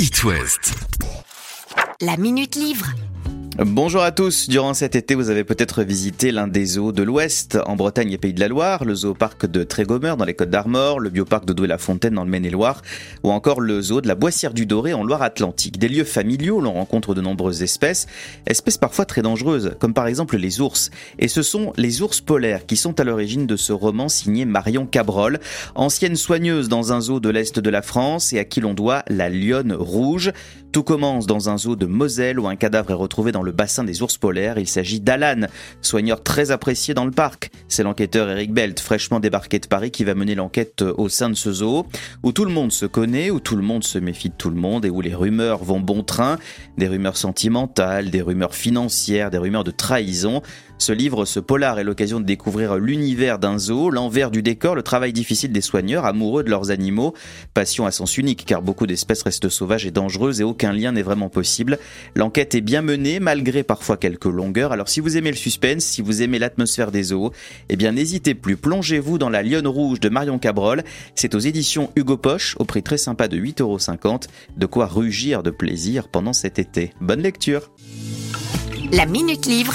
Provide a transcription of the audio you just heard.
It West. La Minute Livre. Bonjour à tous. Durant cet été, vous avez peut-être visité l'un des zoos de l'Ouest, en Bretagne et Pays de la Loire, le zooparc de Trégomeur dans les Côtes d'Armor, le bioparc de Douai-la-Fontaine dans le Maine-et-Loire, ou encore le zoo de la Boissière du Doré en Loire-Atlantique. Des lieux familiaux où l'on rencontre de nombreuses espèces, espèces parfois très dangereuses, comme par exemple les ours. Et ce sont les ours polaires qui sont à l'origine de ce roman signé Marion Cabrol, ancienne soigneuse dans un zoo de l'Est de la France et à qui l'on doit La Lionne Rouge. Tout commence dans un zoo de Moselle où un cadavre est retrouvé dans le bassin des ours polaires. Il s'agit d'Alan, soigneur très apprécié dans le parc. C'est l'enquêteur Eric Belt, fraîchement débarqué de Paris, qui va mener l'enquête au sein de ce zoo, où tout le monde se connaît, où tout le monde se méfie de tout le monde et où les rumeurs vont bon train. Des rumeurs sentimentales, des rumeurs financières, des rumeurs de trahison. Ce livre, ce polar, est l'occasion de découvrir l'univers d'un zoo, l'envers du décor, le travail difficile des soigneurs, amoureux de leurs animaux, passion à sens unique car beaucoup d'espèces restent sauvages et dangereuses et aucun lien n'est vraiment possible. L'enquête est bien menée malgré parfois quelques longueurs. Alors si vous aimez le suspense, si vous aimez l'atmosphère des zoos, eh bien n'hésitez plus, plongez-vous dans La Lionne Rouge de Marion Cabrol. C'est aux éditions Hugo Poche au prix très sympa de 8,50€. De quoi rugir de plaisir pendant cet été. Bonne lecture. La Minute Livre.